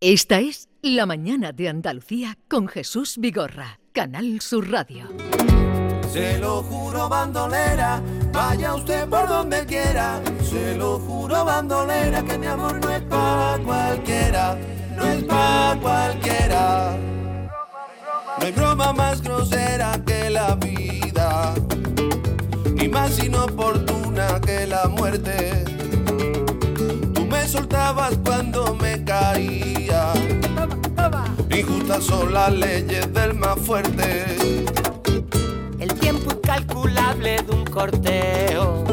Esta es La Mañana de Andalucía con Jesús Vigorra, Canal Sur Radio. Se lo juro bandolera, vaya usted por donde quiera. Se lo juro bandolera, que mi amor no es pa' cualquiera, no es pa' cualquiera. No hay broma más grosera que la vida, ni más inoportuna que la muerte. Soltabas cuando me caía, injustas son las leyes del más fuerte. El tiempo incalculable de un corteo.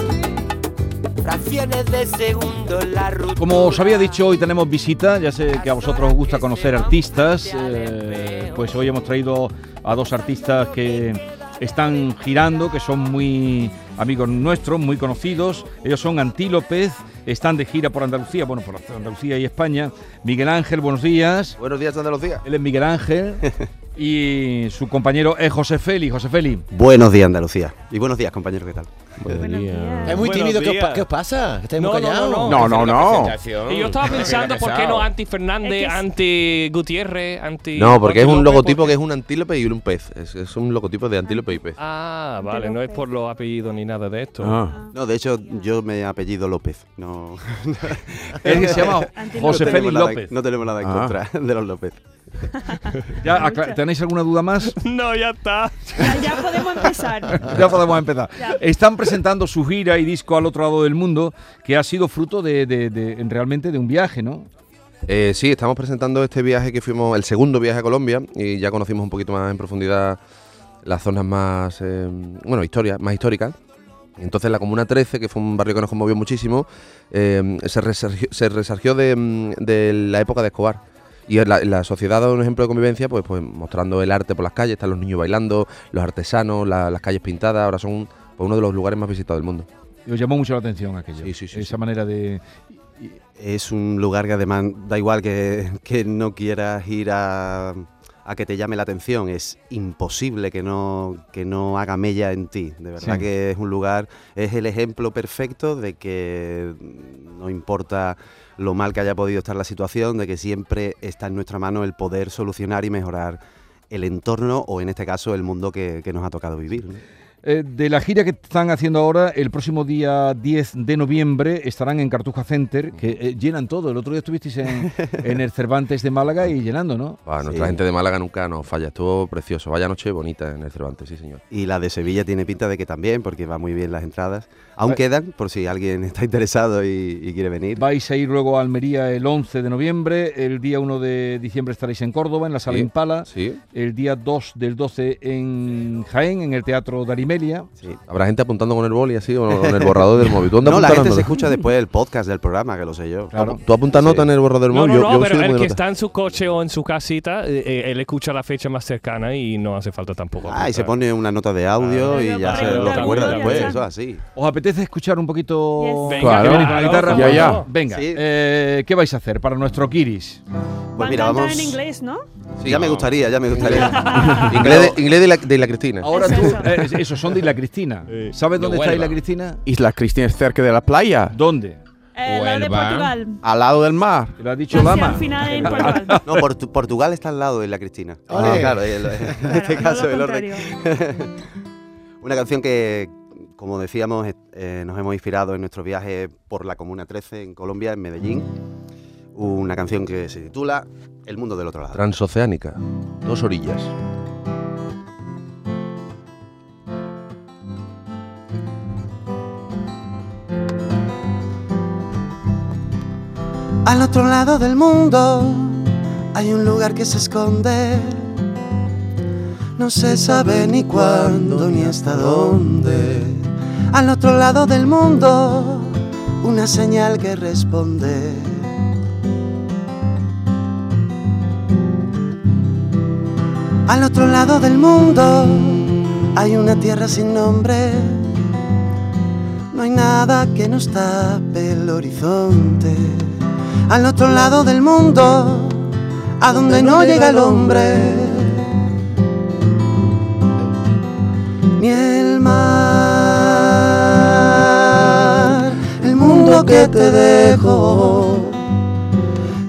Fracciones de segundo la ruta. Como os había dicho, hoy tenemos visita. Ya sé que a vosotros os gusta conocer artistas. eh, pues hoy hemos traído a dos artistas que están girando, que son muy amigos nuestros, muy conocidos. Ellos son Antí López, están de gira por Andalucía, bueno, por Andalucía y España. Miguel Ángel, buenos días. Buenos días, Andalucía. Él es Miguel Ángel. y su compañero es José Feli. José Feli. Buenos días, Andalucía. Y buenos días, compañeros, ¿qué tal? Es muy tímido, ¿qué os, qué os pasa? ¿Estáis muy callados? No, no, no. Y yo estaba pensando, ¿por qué no anti Fernández, anti Gutiérrez, anti. No, porque es un logotipo que es un antílope y un pez. Es, es un logotipo de antílope y pez. Ah, vale, no es por los apellidos ni nada de esto. Ah. No, de hecho, yo me apellido López. No, Él que se llama José no Félix tenemos nada- López. No tenemos nada en Ah. contra de los López. Ya, ¿Tenéis alguna duda más? No, ya está. Ya, ya podemos empezar. Ya podemos empezar. Ya. Están presentando su gira y disco al otro lado del mundo, que ha sido fruto de, de- de- realmente de un viaje, ¿no? Eh, sí, estamos presentando este viaje que fuimos, el segundo viaje a Colombia, y ya conocimos un poquito más en profundidad las zonas más, eh, bueno, historia, más históricas. Entonces la Comuna 13, que fue un barrio que nos conmovió muchísimo, eh, se, resargió, se resargió de, de la época de Escobar. Y la, la sociedad da un ejemplo de convivencia, pues, pues mostrando el arte por las calles, están los niños bailando, los artesanos, la- las calles pintadas, ahora son pues, uno de los lugares más visitados del mundo. Y os llamó mucho la atención aquello. Sí, sí, sí, Esa sí. manera de... Es un lugar que además da igual que, que no quieras ir a, a que te llame la atención, es imposible que no, que no haga mella en ti. De verdad Sí. que es un lugar, es el ejemplo perfecto de que no importa lo mal que haya podido estar la situación, de que siempre está en nuestra mano el poder solucionar y mejorar el entorno o en este caso el mundo que, que nos ha tocado vivir. ¿no? Eh, de la gira que están haciendo ahora, el próximo día 10 de noviembre estarán en Cartuja Center, que eh, llenan todo. El otro día estuvisteis en, en el Cervantes de Málaga y llenando, ¿no? Nuestra Sí. gente de Málaga nunca nos falla, estuvo precioso. Vaya noche bonita en el Cervantes, sí señor. Y la de Sevilla tiene pinta de que también, porque va muy bien las entradas. Aún Va- quedan, por si alguien está interesado y, y quiere venir. Vais a ir luego a Almería el 11 de noviembre, el día 1 de diciembre estaréis en Córdoba, en la Sala Sí. Impala, Sí, el día 2 del 12 en Jaén, en el Teatro Darimelia. sí. Habrá gente apuntando con el boli así o con el borrador del móvil. ¿Tú andas No, la gente se escucha después el podcast del programa, que lo sé yo. Claro. ¿Tú apuntas Sí. nota en el borrador del móvil? no, Yo- no, yo pero soy muy el que nota. está en su coche o en su casita, eh, eh, él escucha la fecha más cercana y no hace falta tampoco. Ah, y se pone una nota de audio Ah, y ya se lo recuerda después, eso así. ¿Os apetece escuchar un poquito Yes. Venga, Claro. con la guitarra? Ya, ya. Venga, Sí. eh, ¿qué vais a hacer para nuestro Kiris? Pues Van mira, vamos. en inglés, ¿no? Sí, ya me gustaría, ya me gustaría. Inglés de, inglés de la, de la Cristina. Ahora tú, eso. eh, eso son de Isla Cristina. ¿Sabes dónde está Isla Cristina? Isla Cristina es cerca de la playa, ¿Dónde? Eh, la de. Portugal. al lado del mar. Te lo ha dicho Lama. al final en Portugal. No, Portu- Portugal está al lado de la Cristina. Ah, claro, en este Claro, no caso el orden. Una canción que, como decíamos, eh, nos hemos inspirado en nuestro viaje por la Comuna 13 en Colombia, en Medellín. Una canción que se titula El mundo del otro lado. Transoceánica. Dos orillas. Al otro lado del mundo hay un lugar que se esconde. No se sabe ni cuándo ni hasta dónde. Al otro lado del mundo una señal que responde. Al otro lado del mundo hay una tierra sin nombre. No hay nada que nos tape el horizonte. Al otro lado del mundo, a donde no llega el hombre. Ni el mar, que te dejo,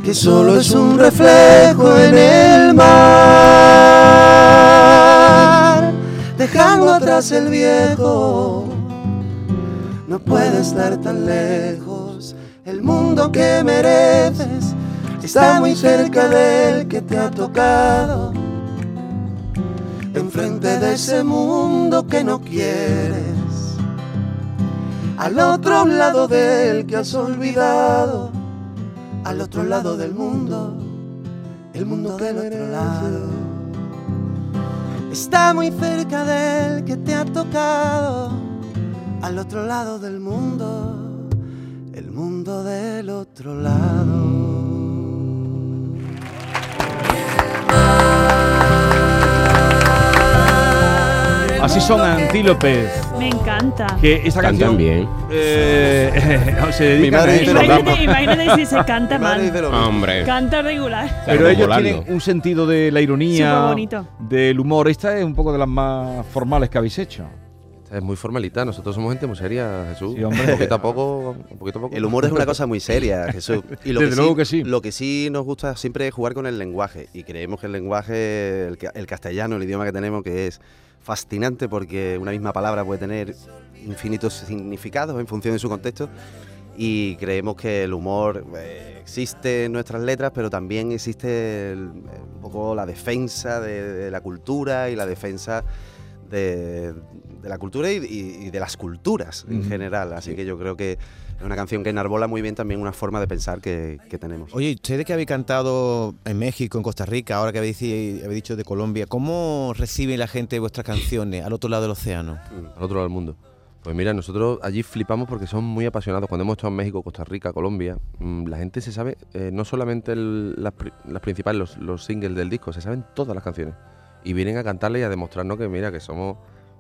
que solo es un reflejo en el mar, dejando atrás el viejo. No puede estar tan lejos, el mundo que mereces está muy cerca del que te ha tocado. Enfrente de ese mundo que no quieres, al otro lado del que has olvidado al otro lado del mundo, el mundo del otro lado. Está muy cerca del que te ha tocado, al otro lado del mundo, el mundo del otro lado. Así son Antílopes. Me encanta. Que esta Cantan canción bien. eh, se dedican a madre eso. dice lo Imagínate, imagínate si se canta Mi madre mal. dice lo mismo. Hombre. Canta regular. Pero ellos volando. tienen un sentido de la ironía, del humor. Esta es un poco de las más formales que habéis hecho. Esta es muy formalita, nosotros somos gente muy seria, Jesús. Sí, hombre. Poquito a poco, un poquito a poco. El humor es una cosa muy seria, Jesús. Y lo Desde que luego sí, que sí. Lo que sí nos gusta siempre es jugar con el lenguaje. Y creemos que el lenguaje, el, el castellano, el idioma que tenemos, que es fascinante porque una misma palabra puede tener infinitos significados en función de su contexto. Y creemos que el humor eh, existe en nuestras letras, pero también existe el- un poco la defensa de, de la cultura y la defensa de, de la cultura y, de las culturas en general. Así que yo creo que es una canción que enarbola muy bien también una forma de pensar que, que tenemos. Oye, ustedes que habéis cantado en México, en Costa Rica, ahora que habéis, dicho de Colombia, ¿cómo recibe la gente vuestras canciones al otro lado del océano? al otro lado del mundo. Pues mira, nosotros allí flipamos porque son muy apasionados. Cuando hemos estado en México, Costa Rica, Colombia, mm, la gente se sabe eh, no solamente el- las, pri- las principales, los, los singles del disco, se saben todas las canciones. Y vienen a cantarle y a demostrarnos que mira, que somos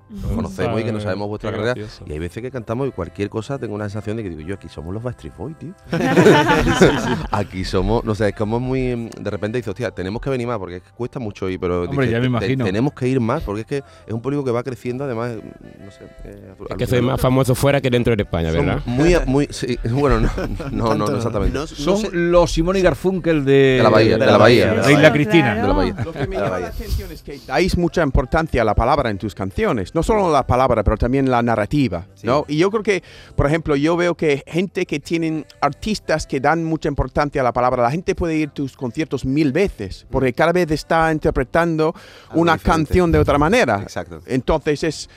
nos conocemos y que no sabemos vuestra carrera. gracioso. Y hay veces que cantamos y cualquier cosa tengo una sensación de que digo, yo aquí somos los Backstreet Boys, tío. Aquí somos, no sé, es como muy. mm, De repente dices, hostia, tenemos que venir más porque es que cuesta mucho ir, pero. Hombre, ya me "Te- imagino". tenemos que ir más porque es que es un público que va creciendo, además, mm, no sé. eh, Es que soy más famoso fuera que dentro de España, Son ¿verdad? Muy, muy, sí, bueno, no, no, no, no exactamente. No- Son sé- los Simón y Garfunkel de, De la Bahía, de la Bahía. de Isla Cristina. Claro. De la Bahía. Lo que me La llama la atención es que dais mucha importancia a la palabra en tus canciones. No solo la palabra, pero también la narrativa. ¿no? Y yo creo que, por ejemplo, yo veo que gente que tienen artistas que dan mucha importancia a la palabra, la gente puede ir a tus conciertos mil veces, porque cada vez está interpretando Algo una diferente. canción de otra manera. Exacto. Entonces es,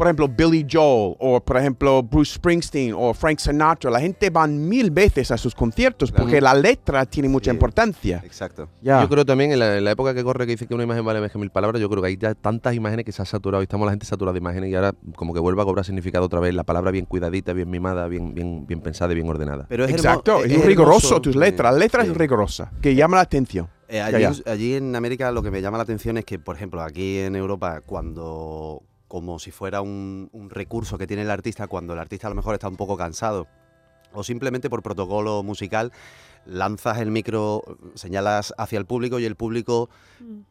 por ejemplo, Billy Joel o, por ejemplo, Bruce Springsteen o Frank Sinatra. La gente van mil veces a sus conciertos Claro. porque la letra tiene mucha Sí. importancia. Exacto. Ya. Yo creo también en la, en la época que corre que dice que una imagen vale más que mil palabras, yo creo que hay ya tantas imágenes que se ha saturado y estamos la gente saturada de imágenes y ahora como que vuelve a cobrar significado otra vez la palabra bien cuidadita, bien mimada, bien, bien, bien pensada y bien ordenada. Pero es Exacto, es, hermoso, riguroso tus letras. La letra sí. es rigurosa, que llama la atención. Eh, allí en América lo que me llama la atención es que, por ejemplo, aquí en Europa, cuando, como si fuera un, un recurso que tiene el artista, cuando el artista a lo mejor está un poco cansado, o simplemente por protocolo musical, lanzas el micro, señalas hacia el público y el público Mm.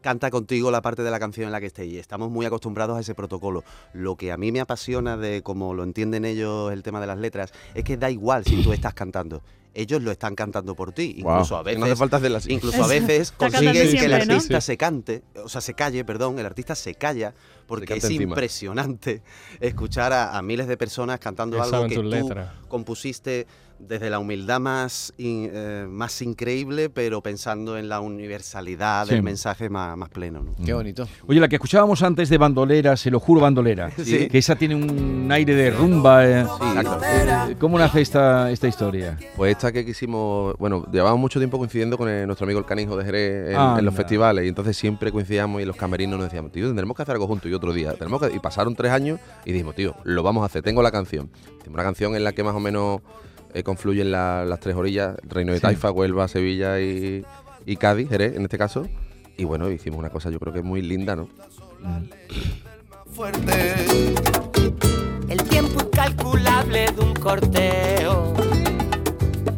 canta contigo la parte de la canción en la que esté y estamos muy acostumbrados a ese protocolo. Lo que a mí me apasiona de cómo lo entienden ellos el tema de las letras es que da igual si tú estás cantando. Ellos lo están cantando por ti, incluso a veces no hace falta hacerla así. Incluso a veces consigues que el artista se cante, o sea, se calle, perdón, el artista se calla, porque es encima. impresionante escuchar a, a miles de personas cantando algo que tú letras. compusiste desde la humildad más, in- eh, más increíble, pero pensando en la universalidad Sí. del mensaje más, más pleno. ¿no? Qué bonito. Oye, la que escuchábamos antes de bandolera, se lo juro bandolera, Sí. que esa tiene un aire de rumba. eh. Exacto. Eh, ¿Cómo nace esta, esta historia? Pues esta que quisimos, bueno, llevábamos mucho tiempo coincidiendo con el- nuestro amigo el canijo de Jerez en, los festivales y entonces siempre coincidíamos y en los camerinos nos decíamos, tío, tendremos que hacer algo juntos y otro día. Tenemos que... Y pasaron tres años y dijimos, tío, lo vamos a hacer, tengo la canción. Hicimos una canción en la que más o menos eh, confluyen la- las tres orillas, Reino de Sí. Taifa, Huelva, Sevilla y, y Cádiz, Jerez en este caso. Y bueno, hicimos una cosa yo creo que muy linda, ¿no? fuerte. El tiempo incalculable de un corteo.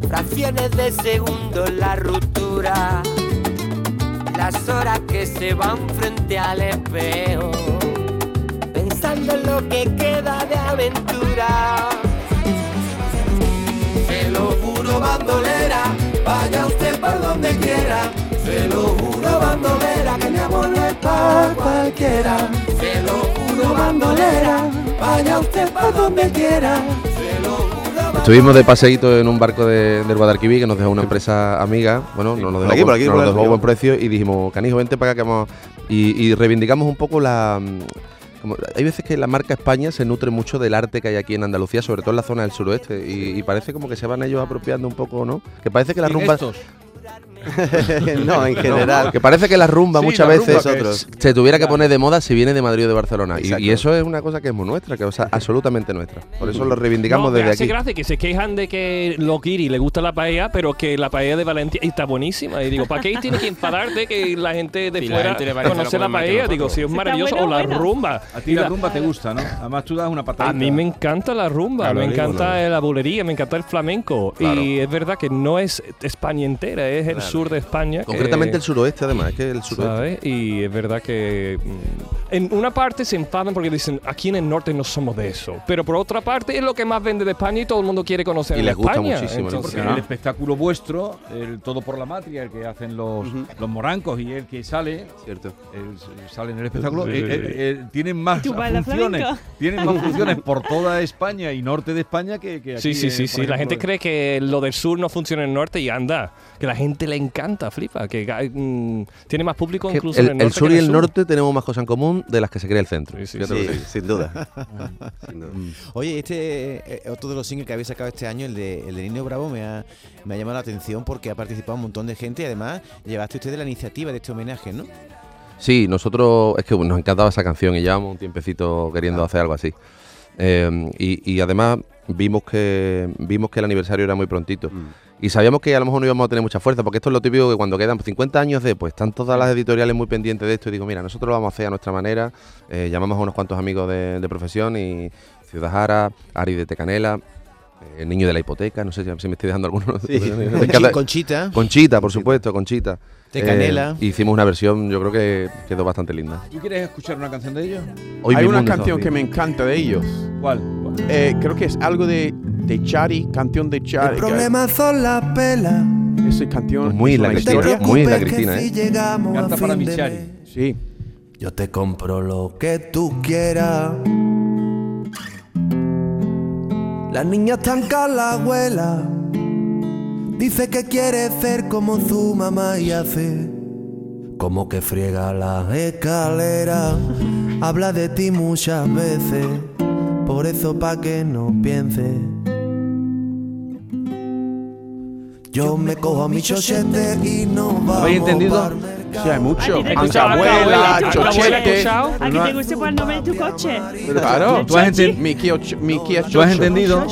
Fracciones de segundo la ruptura. Las horas que se van frente al espejo. Pensando en lo que queda de aventura. Bandolera, que mi amor no es para cualquiera. Se lo juro, bandolera, vaya usted por donde quiera. Se lo juro, Estuvimos de paseíto en un barco de- del Guadalquivir que nos dejó una empresa amiga. Bueno, nos lo dejó, aquí, por aquí, nos por dejó buen precio y dijimos, canijo, vente para acá que vamos. Y, y reivindicamos un poco la. mm, como- hay veces que la marca España se nutre mucho del arte que hay aquí en Andalucía, sobre todo en la zona del suroeste. Y, y parece como que se van ellos apropiando un poco, ¿no? Que parece que la ¿Y rumba. estos? no, en general. Que parece que la rumba Sí, muchas la rumba veces que Otros. se tuviera que Claro. poner de moda si viene de Madrid o de Barcelona. Y, y eso es una cosa que es muy nuestra, que es absolutamente nuestra. Por eso lo reivindicamos No, desde hace aquí. gracia que se quejan de que los guiris le gusta la paella, pero que la paella de Valencia está buenísima. Y digo, ¿para qué tiene que enfadarte que la gente de Si la fuera Valencia conoce la paella? Digo, si es maravilloso. buena, o la buena. rumba. A ti la la- rumba te gusta, ¿no? Además tú das una patadita. A mí me encanta la rumba, Claro, me encanta ¿no? la bulería, me encanta el flamenco. Claro. Y es verdad que no es España entera, es el sur de España. que- Concretamente el suroeste, además, es que el suroeste. ¿sabes? Y es verdad que mm, en una parte se enfadan porque dicen aquí en el norte no somos de eso, pero por otra parte es lo que más vende de España y todo el mundo quiere conocer Y les gusta España. muchísimo, ¿no? Entonces, Porque el espectáculo vuestro, el Todo por la Matria, el que hacen los, los morancos y el que sale, Cierto. el- sale en el espectáculo, eh, eh, eh, tienen más ¿Tú bailas funciones, tienen más funciones por toda España y norte de España que, que aquí. Sí, sí, eh, sí, sí. La ejemplo, gente en- cree que lo del sur no funciona en el norte y anda. Que la gente le encanta, flipa. Que mm, tiene más público Que incluso el, en el norte. el sur y el norte tenemos más cosas en común de las que se cree el centro. Sí, sí, Sí, sin duda. Sin duda. Oye, este eh, otro de los singles que habéis sacado este año, el de, el de Niño Bravo, me ha, me ha llamado la atención porque ha participado un montón de gente y además llevaste ustedes la iniciativa de este homenaje, ¿no? Sí, nosotros es que nos encantaba esa canción y llevamos un tiempecito queriendo hacer algo así. Eh, y, y además vimos que vimos que el aniversario era muy prontito. Mm. Y sabíamos que a lo mejor no íbamos a tener mucha fuerza, porque esto es lo típico que cuando quedan 50 años de, pues están todas las editoriales muy pendientes de esto. Y digo, mira, nosotros lo vamos a hacer a nuestra manera. Eh, llamamos a unos cuantos amigos de, de profesión y Ciudad Jara, Ari de Tecanela, eh, el niño de la hipoteca, no sé si me estoy dejando alguno. Sí. Conchita, Conchita, por supuesto, Conchita. Tecanela. Eh, hicimos una versión, yo creo que quedó bastante linda. ¿Tú quieres escuchar una canción de ellos? Hoy Hay una canción que me encanta de ellos. ¿Cuál? ¿Cuál? Eh, creo que es algo de, de Chari, canción de Chari. El problema son las pelas. Esa canción. Muy es la Cristina, historia. muy la Cristina, ¿eh? si llegamos Canta a para Michari. mes, Sí. Yo te compro lo que tú quieras. La niña está en la abuela. Dice que quiere ser como su mamá y hace como que friega las escaleras. Habla de ti muchas veces, por eso pa' que no pienses. Yo me cojo a mi chochete y no vamos ¿Habéis entendido? Sí, hay mucho. Aquí te Aunque escuchaba la abuela, abuela, la abuela chochete. ¿A que te gusta por el nombre de tu coche? Claro. ¿Tú has, enten- ¿Tú has entendido?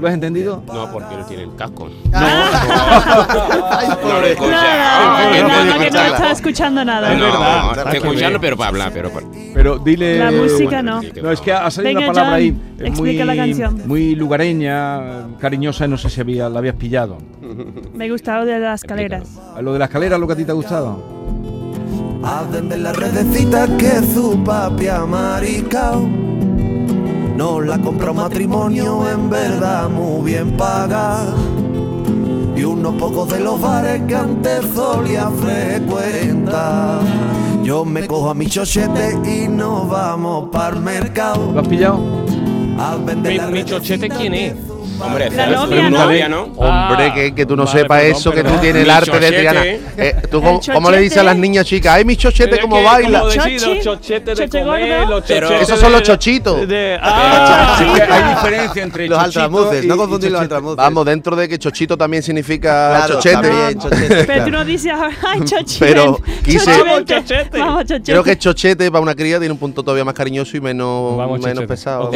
Yoshi, claro. ¿Tú lo has entendido? No, porque no tiene el casco. Ay, pobre. escucha. Nada, no, nada, no, que no está escuchando nada. No, que escuchando, pero para hablar, pero para... Pero dile. La música no. No, es que ha salido Venga, una palabra John, ahí explica la canción. muy, muy lugareña, cariñosa, no sé si había, la habías pillado. Me gustaba de las escaleras. Lo de la escalera, lo que a ti te ha gustado. Hablen de la redecita que su papi ha maricao. No la compró matrimonio en verdad muy bien pagada. Y unos pocos de los bares que antes solía frecuentar. Yo me cojo a mi chochete y nos vamos para el mercado. ¿Lo has pillado? A vender Mi, chochete, ¿quién es? Hombre, La ¿sabes? novia, Pero ¿no? novia, ¿no? Hombre, que, que tú no vale, sepas perdón, eso, que tú tienes el arte de chochete. Triana. Eh, ¿tú, El cómo, cómo le dices a las chochete. niñas chicas? ¡Ay, mi chochete, cómo que, baila! Como decir, los chochetes de comer, los Pero- chochetes Esos son los chochitos. de- ah, hay diferencia entre Los altramuces, no confundir los chochete. altramuces. Vamos, dentro de que chochito también significa Claro, chochete. también, chochete, Pero tú no dices, ay, chochi. Pero quise- chochete. Chochete. Creo que chochete para una cría tiene un punto todavía más cariñoso y menos, chochete. pesado.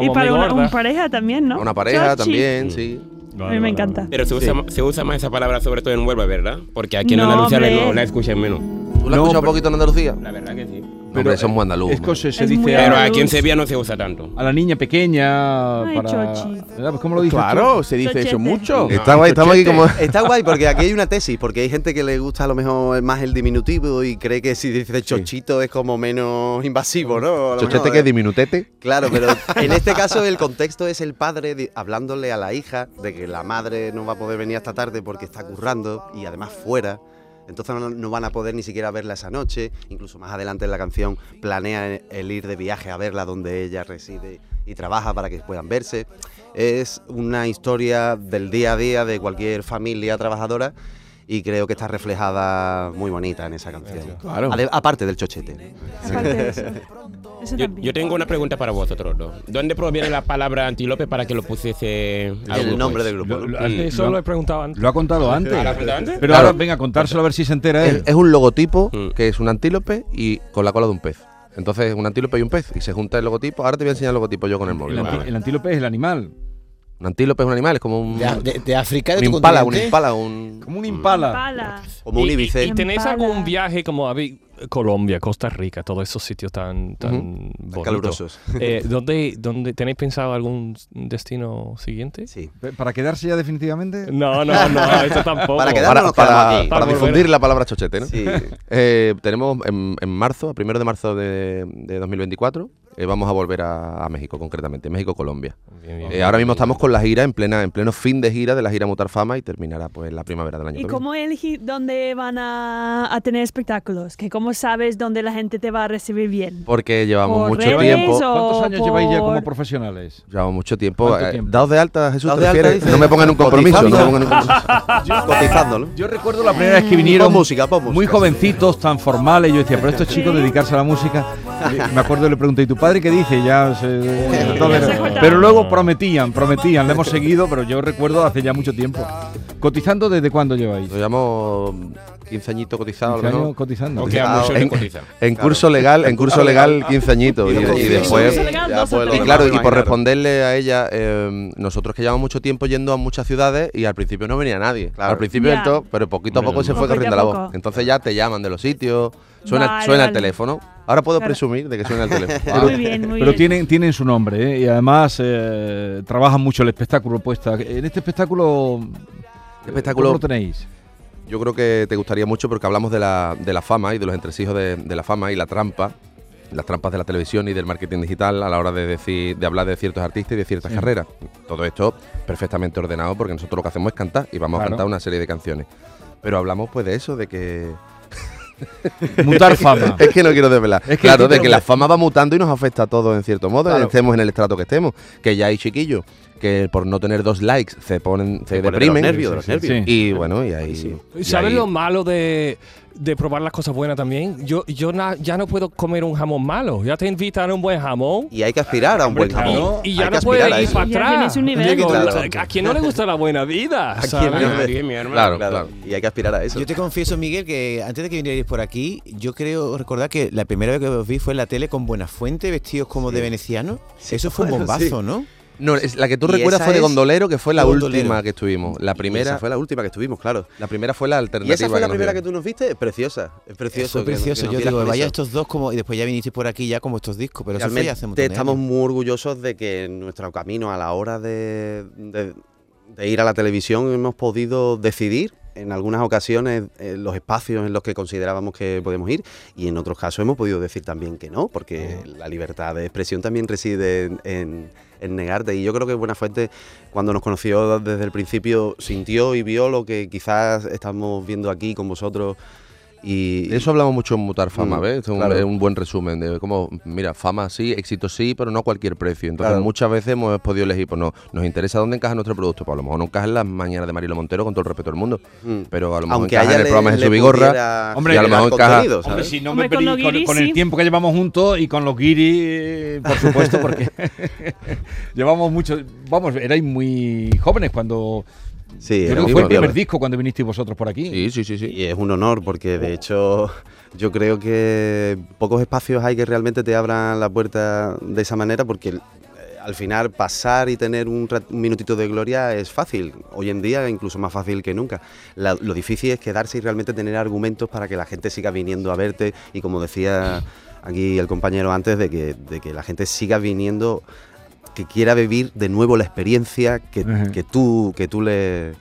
Y para una, pareja también, ¿no? Una pareja Chochi. También, sí. A mí me encanta. Pero se usa, se usa más esa palabra sobre todo en Huelva, ¿verdad? Porque aquí en No, Andalucía no, la escuchan menos. ¿Tú la No, escuchas un poquito en Andalucía? La verdad que sí. Hombre, eso es muy andaluz. Es que se, Es dice Pero andaluz. aquí en Sevilla no se usa tanto. a la niña pequeña Ay, para... ¿Cómo lo dices tú? Claro, se dice Chochete. eso mucho. Está guay, estamos aquí como... Está guay porque aquí hay una tesis, porque hay gente que le gusta a lo mejor más el diminutivo y cree que si dice chochito es como menos invasivo, ¿no? Chochete mejor, que ¿eh? es diminutete. Claro, pero en este caso el contexto es el padre hablándole a la hija de que la madre no va a poder venir hasta tarde porque está currando y además fuera. Entonces no, no van a poder ni siquiera verla esa noche. Incluso más adelante en la canción planea el ir de viaje a verla donde ella reside y trabaja para que puedan verse. Es una historia del día a día de cualquier familia trabajadora y creo que está reflejada muy bonita en esa canción. Claro. Aparte del chochete. Aparte de eso. Yo, tengo una pregunta para vosotros dos. ¿Dónde proviene la palabra antílope para que lo pusiese al El grupo nombre del grupo. Lo- ¿no? lo- Mm. Eso lo- lo he preguntado antes. Lo ha contado antes. ¿Ah, lo ha contado antes? Pero Claro. ahora, venga, contárselo a ver si se entera Es, él. es un logotipo Mm. que es un antílope y con la cola de un pez. Entonces, un antílope y un pez. Y se junta el logotipo. Ahora te voy a enseñar el logotipo yo con el móvil. El, anti- ¿vale? el antílope es el animal. Un antílope es un animal, es como un, De, de- de África, de un tu impala, un impala, un... Como un impala. Pala. Como un ¿Y- y- ibice. ¿Y, tenéis Impala. algún viaje como habéis- Colombia, Costa Rica, todos esos sitios tan, tan bonitos? calurosos. Eh, ¿dónde, dónde tenéis pensado algún destino siguiente? Sí. ¿Para quedarse ya definitivamente? No, no, no, eso tampoco. Para Para, quedarnos nos para- quedamos aquí. para Para difundir la palabra chochete, ¿no? Sí. Eh, tenemos en, en marzo, a primero de marzo de, de 2024, eh, vamos a volver a, a México, concretamente, México-Colombia. Eh, ahora mismo estamos con la gira, en plena en pleno fin de gira de la gira Mutar Fama y terminará pues la primavera del año ¿Y cómo elegir dónde van a, a tener espectáculos? ¿Que ¿Cómo sabes dónde la gente te va a recibir bien? Porque llevamos ¿Por mucho redes tiempo. ¿Cuántos años lleváis ya como profesionales? Llevamos mucho tiempo. ¿Cuánto eh, tiempo? Daos de alta, Jesús, Daos ¿te de alta. No me pongan un compromiso. No me Cotizando. pongan un compromiso. Cotizándolo. Yo recuerdo la primera vez que vinieron música, muy jovencitos, tan formales. Yo decía, pero estos chicos dedicarse a la música. Me acuerdo, le pregunté, ¿y tu padre qué dice? Ya se- entonces, pero luego prometían, prometían, le hemos seguido, pero yo recuerdo hace ya mucho tiempo. ¿Cotizando desde cuándo lleváis? Nos llevamos 15 añitos cotizados. 15 a lo mejor. años cotizando. En- que cotiza. En curso legal, en curso legal 15 añitos. Y, y después. Ya, pues, lo. Y claro, y por responderle a ella, eh, nosotros que llevamos mucho tiempo yendo a muchas ciudades y al principio no venía nadie. Claro. Al principio del todo, pero poquito a poco se fue corriendo la voz. Entonces ya te llaman de los sitios, suena, Vale, suena el teléfono. Ahora puedo Claro. presumir de que suena el teléfono. Muy bien, muy Pero bien. tienen, tienen su nombre ¿eh? y además eh, trabajan mucho el espectáculo puesta. En este espectáculo, Este espectáculo- ¿cómo lo tenéis? Yo creo que te gustaría mucho porque hablamos de la, de la fama y de los entresijos de, de la fama y la trampa, las trampas de la televisión y del marketing digital a la hora de decir, de hablar de ciertos artistas y de ciertas Sí. carreras. Todo esto perfectamente ordenado porque nosotros lo que hacemos es cantar y vamos Claro. a cantar una serie de canciones. Pero hablamos pues de eso, de que Mutar fama. es que no quiero desvelar. Es que claro, de que la fama va mutando y nos afecta a todos en cierto modo, Claro. estemos en el estrato que estemos. Que ya hay chiquillos que por no tener dos likes se ponen, se, Se ponen de los deprimen. nervios, de los Sí, nervios. sí. Y bueno, y ahí. y ¿Sabes ahí- lo malo de, de probar las cosas buenas también? Yo, yo na- ya no puedo comer un jamón malo. Ya te invitan a un buen jamón. Y hay que aspirar a un buen jamón. Y ya no puedes a ir para atrás. un nivel. Digo, Claro. ¿A quién no le gusta la buena vida? quién ¿sabes? no? Claro, Claro, claro. Y hay que aspirar a eso. Yo te confieso, Miguel, que antes de que vinierais por aquí, yo creo recordar que la primera vez que os vi fue en la tele con Buenafuente, vestidos como de venecianos. Eso fue un bombazo, sí. ¿no? No, es- la que tú Y recuerdas fue de Gondolero, que fue la Gondolero. última que estuvimos. La Y primera, esa fue la última que estuvimos, claro. la primera fue la Y alternativa. esa fue la primera que tú nos viste, es preciosa. Es precioso. fue que- precioso. que nos yo digo, vaya eso. estos dos como y después ya viniste por aquí ya como estos discos, pero eso fue ya hace un Realmente montón de estamos años. muy orgullosos de que en nuestro camino a la hora de, de- de ir a la televisión hemos podido decidir en algunas ocasiones eh, los espacios en los que considerábamos que podemos ir y en otros casos hemos podido decir también que no, porque la libertad de expresión también reside en, en- en negarte. Y yo creo que Buenafuente, cuando nos conoció desde el principio, sintió y vio lo que quizás estamos viendo aquí con vosotros. Y, De eso hablamos mucho en Mutar Fama, Mm, ¿ves? Es un, claro. es un buen resumen de cómo, mira, fama sí, éxito sí, pero no a cualquier precio. Entonces Claro. muchas veces hemos podido elegir, pues no, nos interesa dónde encaja nuestro producto. Pues a lo mejor no encaja en las mañanas de Marilo Montero, con todo el respeto del mundo, Mm. pero a lo mejor aunque encaja haya en el le- programa de Jesús Vigorra. Hombre, y a lo mejor encaja- contenido, Hombre, ¿sabes? si no Hombre, me con pedís- los con, guiris, con el tiempo que llevamos juntos y con los guiris, eh, por supuesto, porque llevamos mucho. Vamos, erais muy jóvenes cuando. Sí, creo que fue el primer disco cuando vinisteis vosotros por aquí. Sí, sí, sí, sí. Y es un honor porque de hecho yo creo que pocos espacios hay que realmente te abran la puerta de esa manera porque eh, al final pasar y tener un, minutito de gloria es fácil. Hoy en día incluso más fácil que nunca. La- lo difícil es quedarse y realmente tener argumentos para que la gente siga viniendo a verte y como decía aquí el compañero antes de que, de que la gente siga viniendo, que quiera vivir de nuevo la experiencia que, que tú, que tú le,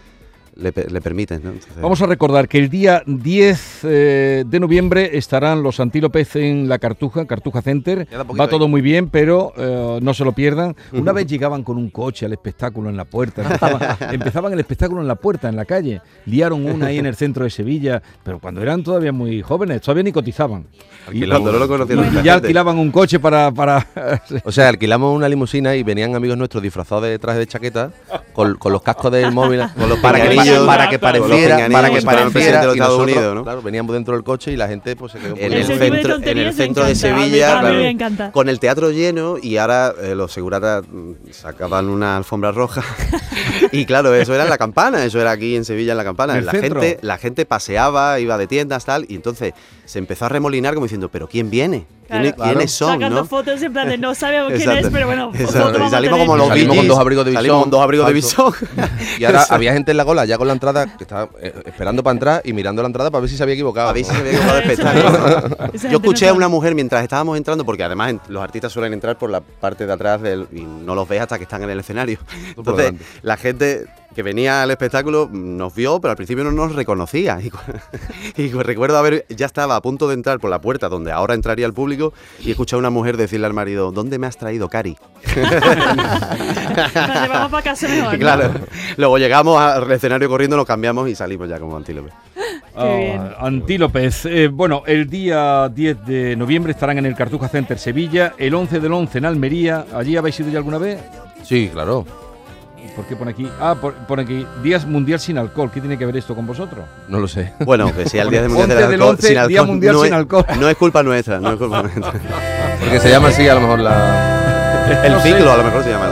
le, pe- le permites. ¿no? Entonces- Vamos a recordar que el día 10 eh, de noviembre estarán los antílopes en la Cartuja, Cartuja Center. Va todo ahí. muy bien, pero eh, no se lo pierdan. Una vez llegaban con un coche al espectáculo en la puerta. Empezaban, empezaban el espectáculo en la puerta, en la calle. Liaron una ahí en el centro de Sevilla, pero cuando eran todavía muy jóvenes, todavía ni cotizaban. Y, no lo conocían y ya alquilaban un coche para... para O sea, alquilamos una limusina y venían amigos nuestros disfrazados de traje de chaqueta con, con los cascos del móvil, con los Para para que pareciera- para que pareciera de los Estados Unidos, ¿no? Claro, veníamos dentro del coche y la gente pues se quedó en el centro, en el centro de Sevilla, claro, con el teatro lleno y ahora eh, los seguratas mm, sacaban una alfombra roja y claro, eso era en la campana, eso era aquí en Sevilla en la campana. ¿En el La centro? gente, la gente paseaba, iba de tiendas tal y entonces se empezó a remolinar como diciendo, pero ¿quién viene? ¿Quiénes, Claro. quiénes son? Sacando ¿no? fotos en plan de no sabemos quién Exacto. es, pero bueno, Exacto. Y salimos como los Salimos con dos abrigos de salimos visón, con dos abrigos de visón. Y ahora había gente en la cola ya con la entrada que estaba eh, esperando para entrar y mirando la entrada para ver si se había equivocado. A ver si se había equivocado de espectáculo. Yo escuché a una mujer mientras estábamos entrando, porque además los artistas suelen entrar por la parte de atrás del, y no los ves hasta que están en el escenario. Entonces, la gente que venía al espectáculo nos vio, pero al principio no nos reconocía. Y, cu- y cu- recuerdo haber, ya estaba a punto de entrar por la puerta donde ahora entraría el público y escuché a una mujer decirle al marido, ¿dónde me has traído, Cari? Nos llevamos para casa mejor. ¿no? claro, luego llegamos al escenario corriendo, nos cambiamos y salimos ya como antílope. Ah. Antílopes. Eh, bueno, el día 10 de noviembre estarán en el Cartuja Center Sevilla, el 11 del 11 en Almería. ¿Allí habéis ido ya alguna vez? Sí, claro. ¿Por qué pone aquí? Ah, por- pone aquí Día Mundial sin alcohol. ¿Qué tiene que ver esto con vosotros? No lo sé. Bueno, que sea el Día Mundial 11 del del Alcohol 11, sin alcohol. Día Mundial no sin es, alcohol. No es culpa nuestra, no es culpa nuestra. Porque se llama así a lo mejor la... El No sé. ciclo a lo mejor se llama.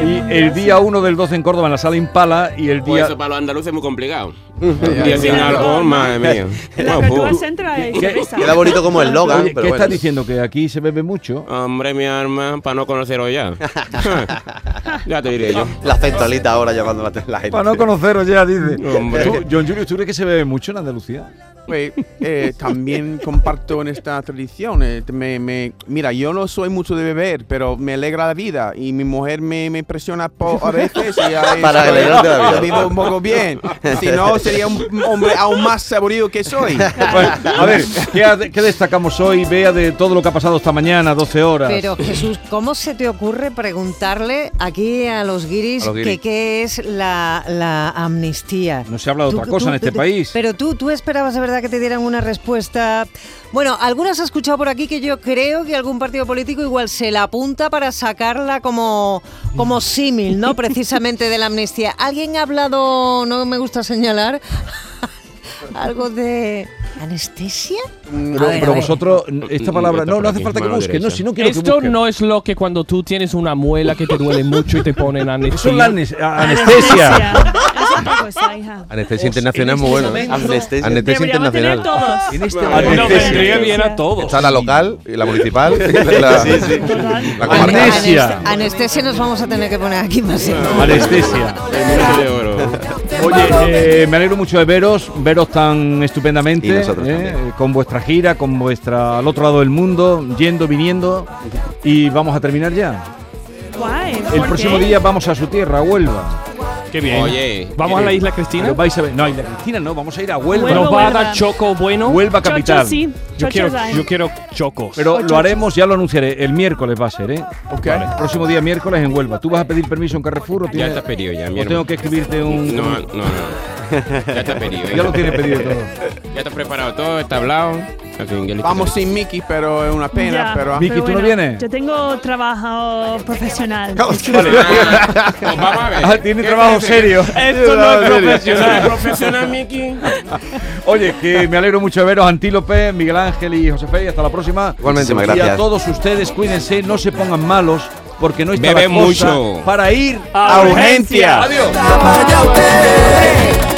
Y el día 1 del 12 en Córdoba en la sala Impala y el Pues día... eso para los andaluces es muy complicado. Día sin alcohol, madre mía. La pues, Centra es ¿Qué- cerveza. Queda bonito como el Logan, Oye, pero ¿Qué bueno. estás diciendo? ¿Que aquí se bebe mucho? Hombre, mi arma, para no conoceros ya. ya te diré yo. La centralita ahora llamando la, la gente. Para no conoceros ya, dice. Hombre. Tú, John Julio, ¿tú crees que se bebe mucho en Andalucía? Pues, eh, también comparto en esta tradición. eh, me- me- mira, yo no soy mucho de beber, pero me alegra la vida y mi mujer me, me presiona por, a veces y Para alegrarte la vida. yo vivo un poco bien. Si no, sería un hombre aún más saborío que soy. Bueno, a ver, ¿qué, qué destacamos hoy, Bea, de todo lo que ha pasado esta mañana, 12 horas? Pero Jesús, ¿cómo se te ocurre preguntarle aquí a los guiris, A los que qué es la, la amnistía? No se habla de otra cosa tú- en este tú- país. Pero tú, tú esperabas de verdad que te dieran una respuesta. Bueno, algunas has escuchado por aquí que yo creo que algún partido político igual se la apunta para sacarla como, como símil, ¿no? Precisamente de la amnistía. ¿Alguien ha hablado, no me gusta señalar, algo de anestesia? Pero, A ver, pero vosotros, esta palabra, no, no hace falta que mano busquen, no, derecha. sino quiero que Esto busquen. no es lo que cuando tú tienes una muela que te duele mucho y te ponen Eso anestesia. es la anes- a- anestesia. Es otra cosa, hija. Anestesia internacional es muy bueno. ¿eh? Anestesia. Anestesia internacional. este anestesia. vendría bien a todos. Está la local, y la municipal, la, Total. la comarcal. Amnesia. Anest- Anestesia nos vamos a tener que poner aquí más. Anestesia. Oye, eh, me alegro mucho de veros, veros tan estupendamente, eh, con vuestra gira, con vuestra al otro lado del mundo, yendo, viniendo, y vamos a terminar ya. Guay. El ¿por próximo qué? día vamos a su tierra, a Huelva. Qué bien. Oye, ¿Vamos a la isla Cristina? Pero vais a ver, no, Isla Cristina no, vamos a ir a Huelva. ¿Nos va a dar choco bueno? Huelva Chocho, capital. sí. Yo quiero, yo quiero chocos. Pero Ocho, lo haremos, ya lo anunciaré, el miércoles va a ser, ¿eh? El próximo día miércoles en Huelva. ¿Tú vas a pedir permiso en Carrefour o, ya tienes- está pedido ya, mi o tengo que escribirte un... No, no, no. Ya está pedido. Ya lo tienes pedido todo. Ya está preparado todo, está hablado. Vamos sin Mickey, pero es una pena. Ya, Pero, Vicky, ¿tú no vienes? Yo tengo trabajo profesional. Pues vamos a ver. Ah, tiene ¿Qué trabajo serio. Esto no es profesional. profesional, Miki. Oye, que me alegro mucho de veros, Antílope, Miguel Ángel y José Fe. y Hasta la próxima. Igualmente, y muchas a gracias. todos ustedes, cuídense, no se pongan malos, porque no está Beben la cosa mucho. para ir A urgencia. Adiós. Vaya usted